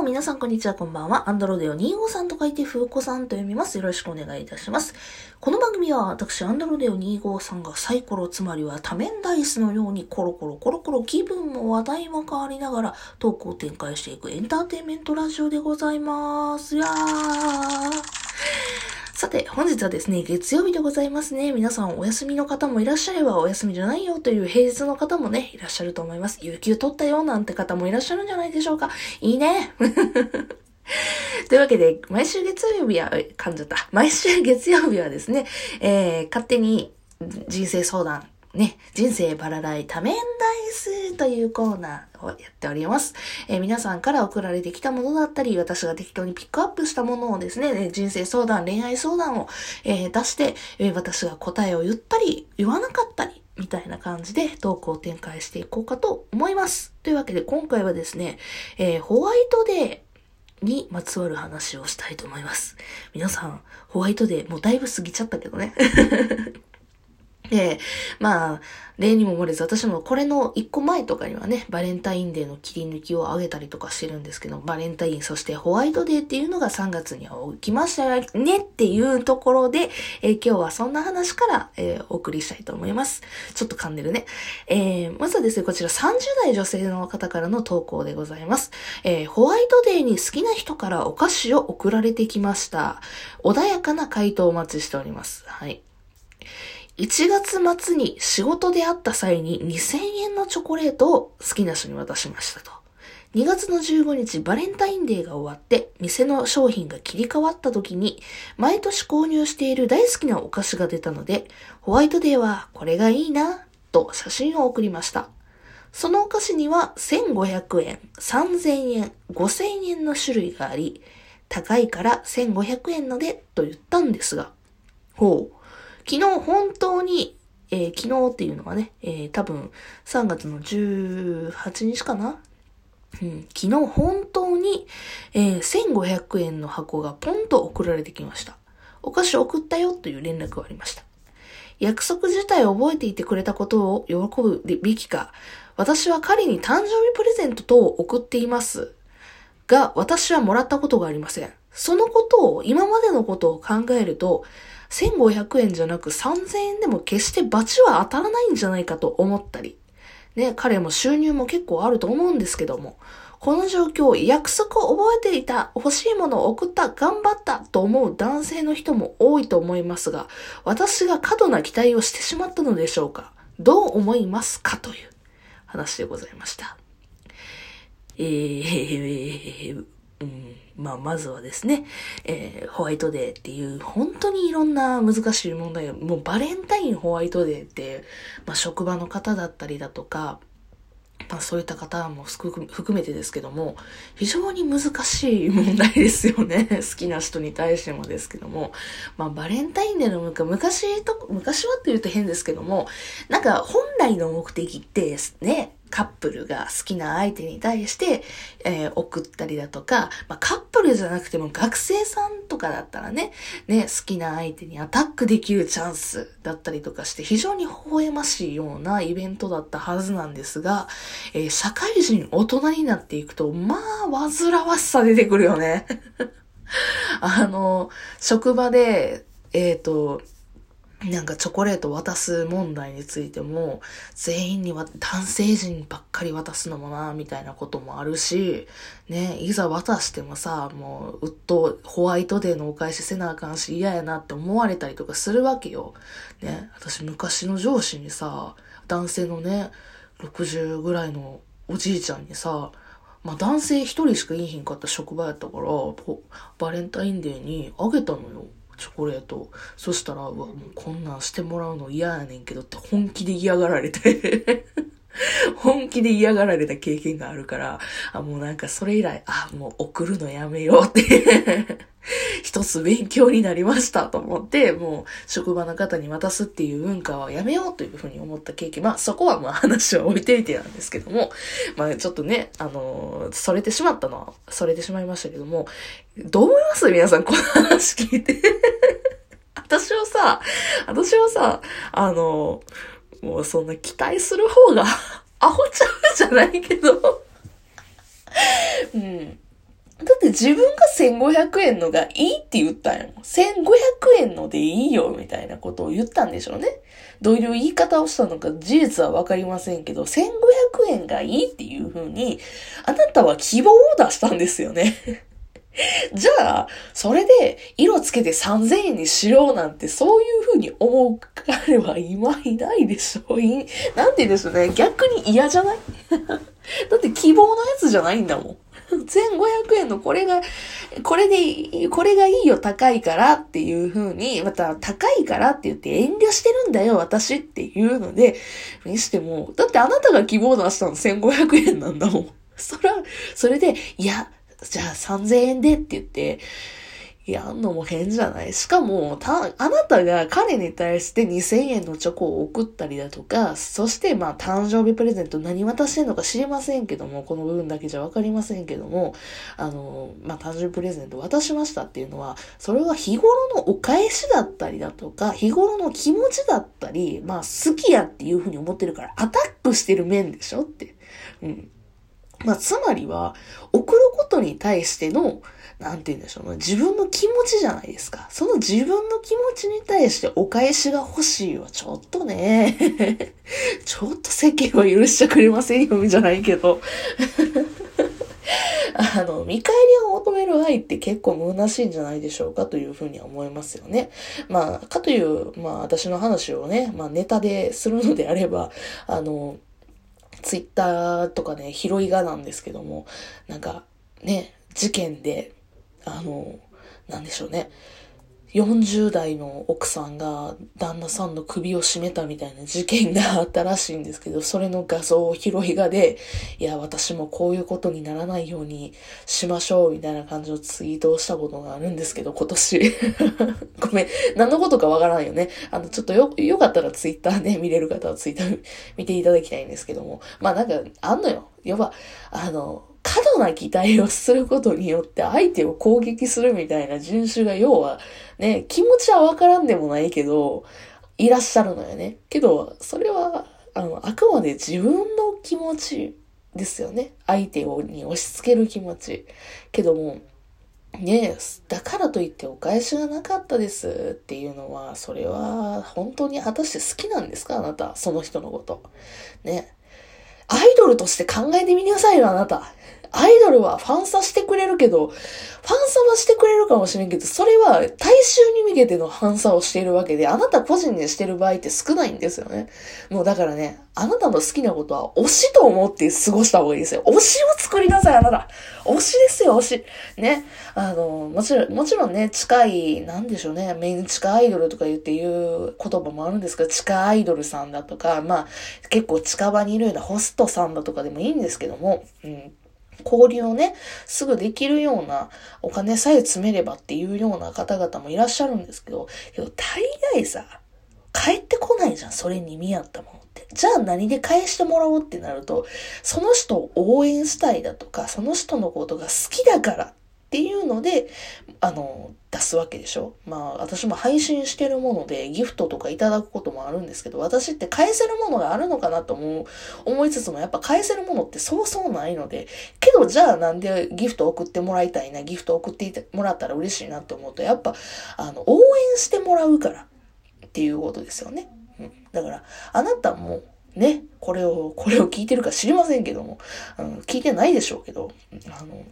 も皆さんこんにちは、こんばんは。アンドロデオ25さんと書いて、ふうこさんと読みます。よろしくお願いいたします。この番組は私、アンドロデオ25さんがサイコロ、つまりは多面ダイスのようにコロコロコロコロ気分も話題も変わりながらトークを展開していくエンターテインメントラジオでございます。いやー。さて、本日はですね、月曜日でございますね。皆さんお休みの方もいらっしゃれば、お休みじゃないよという平日の方もね、いらっしゃると思います。有給取ったよなんて方もいらっしゃるんじゃないでしょうか。いいね。というわけで、毎週月曜日は、噛んじゃった。毎週月曜日はですね、えー、勝手に人生相談ね、人生バラライ多面ダイスというコーナーをやっております。えー、皆さんから送られてきたものだったり、私が適当にピックアップしたものをですね、人生相談、恋愛相談を、えー、出して、えー、私が答えを言ったり、言わなかったり、みたいな感じでトークを展開していこうかと思います。というわけで今回はですね、えホワイトデーにまつわる話をしたいと思います。皆さん、ホワイトデー、もうだいぶ過ぎちゃったけどね。で、まあ、例にも漏れず、私もこれの一個前とかにはね、バレンタインデーの切り抜きをあげたりとかしてるんですけど、バレンタイン、そしてホワイトデーっていうのが3月には起きましたねっていうところで、えー、今日はそんな話から、えー、お送りしたいと思います。ちょっと噛んでるね。えー、まずはですね、こちら30代女性の方からの投稿でございます。え、ホワイトデーに好きな人からお菓子を送られてきました。穏やかな回答をお待ちしております。はい。1月末に仕事で会った際に2000円のチョコレートを好きな人に渡しましたと。2月の15日バレンタインデーが終わって店の商品が切り替わった時に毎年購入している大好きなお菓子が出たのでホワイトデーはこれがいいなと写真を送りました。そのお菓子には1500円、3000円、5000円の種類があり高いから1500円のでと言ったんですが、ほう。昨日本当に、えー、昨日っていうのはね、えー、多分3月の18日かな？うん、昨日本当に、えー、1500円の箱がポンと送られてきました。お菓子送ったよという連絡がありました。約束自体を覚えていてくれたことを喜ぶべきか、私は彼に誕生日プレゼント等を送っています。が、私はもらったことがありません。そのことを、今までのことを考えると、1500円じゃなく3000円でも決して罰は当たらないんじゃないかと思ったり、ね、彼も収入も結構あると思うんですけども、この状況、約束を覚えていた、欲しいものを送った、頑張ったと思う男性の人も多いと思いますが、私が過度な期待をしてしまったのでしょうか？どう思いますか？という話でございました。えー、うん、まあ、まずはですね、えー、ホワイトデーっていう、本当にいろんな難しい問題がもうバレンタインホワイトデーって、まあ、職場の方だったりだとか、まあそういった方も含めてですけども、非常に難しい問題ですよね。好きな人に対してもですけども。まあバレンタインデーの昔と、昔はって言うと変ですけども、なんか本来の目的ってですね、カップルが好きな相手に対して、えー、送ったりだとか、まあ、カップルじゃなくても学生さんとかだったらね、ね、好きな相手にアタックできるチャンスだったりとかして、非常に微笑ましいようなイベントだったはずなんですが、えー、社会人、大人になっていくと、まあ、煩わしさ出てくるよね。あの、職場で、えっ、ー、と、なんかチョコレート渡す問題についても、全員には男性陣ばっかり渡すのもな、みたいなこともあるし、ね、いざ渡してもさ、もう、うっとホワイトデーのお返しせなあかんし嫌やなって思われたりとかするわけよ。ね、私昔の上司にさ、男性のね、60ぐらいのおじいちゃんにさ、まあ男性一人しかいいひんかった職場やったから、バレンタインデーにあげたのよ。チョコレート。そしたら、うわ、もうこんなんしてもらうの嫌やねんけどって本気で嫌がられて 本気で嫌がられた経験があるから、あ、もうなんかそれ以来、あ、もう送るのやめようって 一つ勉強になりましたと思って、もう職場の方に渡すっていう文化はやめようというふうに思った経験。まあそこはまあ話は置いていてなんですけども、まあちょっとね、あのー、それてしまったのは、それてしまいましたけども、どう思います？皆さんこの話聞いて 私はさ、私はさ、あのー、もうそんな期待する方がアホちゃうじゃないけど うん。だって自分が1500円のがいいって言ったんやもん。1500円のでいいよ、みたいなことを言ったんでしょうね。どういう言い方をしたのか事実はわかりませんけど、1500円がいいっていう風に、あなたは希望を出したんですよね。じゃあ、それで色つけて3000円にしようなんて、そういう風に思う彼は今いないでしょ。いなんて言うでしょうね。逆に嫌じゃない？だって希望のやつじゃないんだもん。1500円のこれが、これで、これがいいよ、高いからっていう風に、また高いからって言って遠慮してるんだよ、私っていうので、にしても、だってあなたが希望出したの1500円なんだもん。そら、それで、いや、じゃあ3000円でって言って、やんのも変じゃない？しかも、た、あなたが彼に対して2000円のチョコを送ったりだとか、そしてまあ誕生日プレゼント何渡してんのか知りませんけども、この部分だけじゃわかりませんけども、あの、まあ誕生日プレゼント渡しましたっていうのは、それは日頃のお返しだったりだとか、日頃の気持ちだったり、まあ好きやっていうふうに思ってるからアタックしてる面でしょって。うん。まあ、つまりは、送ることに対しての、なんて言うんでしょうね。自分の気持ちじゃないですか。その自分の気持ちに対してお返しが欲しいはちょっとね、ちょっと世間は許してくれませんよ、じゃないけど。あの、見返りを求める愛って結構虚しいんじゃないでしょうかというふうには思いますよね。まあ、かという、まあ私の話をね、まあネタでするのであれば、あの、ツイッターとかね、拾いがなんですけども、なんかね、事件であの、なんでしょうね。40代の奥さんが旦那さんの首を絞めたみたいな事件があったらしいんですけど、それの画像を拾いがで、いや、私もこういうことにならないようにしましょうみたいな感じのツイートをしたことがあるんですけど、今年。ごめん。何のことかわからんよね。あの、ちょっとよ、よかったらツイッターね、見れる方はツイッター見ていただきたいんですけども。まあなんか、あんのよ。要は、あの、過度な期待をすることによって相手を攻撃するみたいな人種が要はね、気持ちはわからんでもないけど、いらっしゃるのよね。けど、それは、あの、あくまで自分の気持ちですよね。相手をに押し付ける気持ち。けども、ねだからといってお返しがなかったですっていうのは、それは本当に果たして好きなんですか？あなた。その人のこと。ね。アイドルとして考えてみなさいよ、あなた。アイドルはファンサしてくれるけど、ファンサはしてくれるかもしれんけど、それは大衆に向けてのファンサをしているわけで、あなた個人でしてる場合って少ないんですよね。もうだからね、あなたの好きなことは推しと思って過ごした方がいいですよ。推しを作りなさい、あなた。推しですよ、推し。ね。あの、もちろん、もちろんね、近い、なんでしょうね、メン地下アイドルとか言って言う言葉もあるんですけど、地下アイドルさんだとか、まあ、結構近場にいるようなホストさんだとかでもいいんですけども、うん。交流をね、すぐできるようなお金さえ詰めればっていうような方々もいらっしゃるんですけど、大概さ、帰ってこないじゃん、それに見合ったものって。じゃあ何で返してもらおうってなると、その人を応援したいだとか、その人のことが好きだからっていうので、あの、出すわけでしょ？まあ、私も配信してるものでギフトとかいただくこともあるんですけど、私って返せるものがあるのかなと思う、思いつつも、やっぱ返せるものってそうそうないので、けどじゃあなんでギフト送ってもらいたいな、ギフト送ってもらったら嬉しいなって思うと、やっぱ、あの、応援してもらうからっていうことですよね。だから、あなたも、ね、これを、これを聞いてるか知りませんけども、あの聞いてないでしょうけど、あの、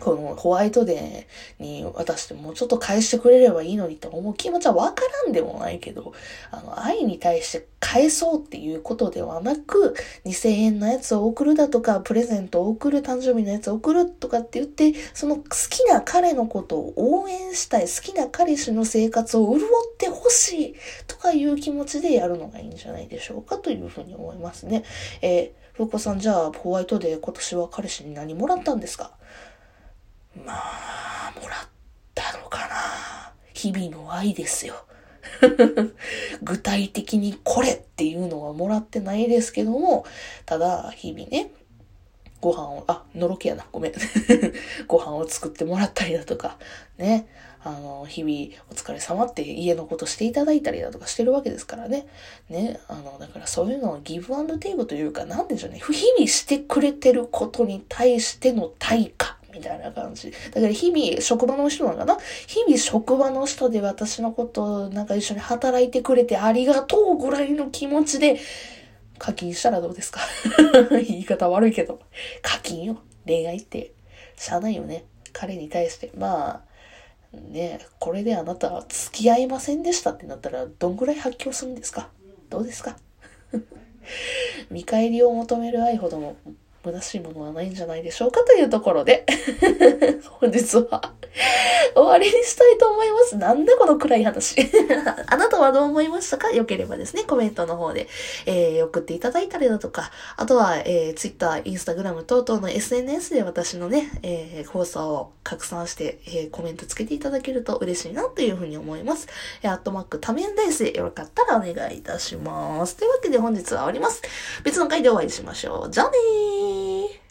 このホワイトデーに渡してもうちょっと返してくれればいいのにと思う気持ちはわからんでもないけど、あの、愛に対して返そうっていうことではなく、2000円のやつを送るだとか、プレゼントを送る、誕生日のやつを送るとかって言って、その好きな彼のことを応援したい、好きな彼氏の生活を潤ってほしいとかいう気持ちでやるのがいいんじゃないでしょうかというふうに思いますね。えー、ふうこさん、じゃあ、ホワイトデー今年は彼氏に何もらったんですか？まあ、もらったのかな。日々の愛ですよ。具体的にこれっていうのはもらってないですけども、ただ、日々ね、ご飯を、あ、のろけやな、ごめん。ご飯を作ってもらったりだとか、ね、あの、日々お疲れ様って家のことしていただいたりだとかしてるわけですからね。ね、あの、だからそういうのをギブアンドテイクというか、なんでしょうね、日々してくれてることに対しての対価みたいな感じ。だから日々、職場の人なのかな？日々職場の人で私のことなんか一緒に働いてくれてありがとうぐらいの気持ちで課金したらどうですか？言い方悪いけど。課金よ。恋愛って。しゃあないよね。彼に対して。まあ、ねこれであなたは付き合いませんでしたってなったらどんぐらい発狂するんですか？どうですか？見返りを求める愛ほども虚しいものはないんじゃないでしょうかというところで 本日は終わりにしたいと思います。なんだこの暗い話。あなたはどう思いましたか？よければですね、コメントの方で、えー、送っていただいたりだとか、あとは、えー、Twitter、Instagram 等々の SNS で私のね、えー、放送を拡散して、えー、コメントつけていただけると嬉しいなというふうに思います。えー、アットマック多面ダイスでよかったらお願いいたします。というわけで本日は終わります。別の回でお会いしましょう。じゃあねー Bye.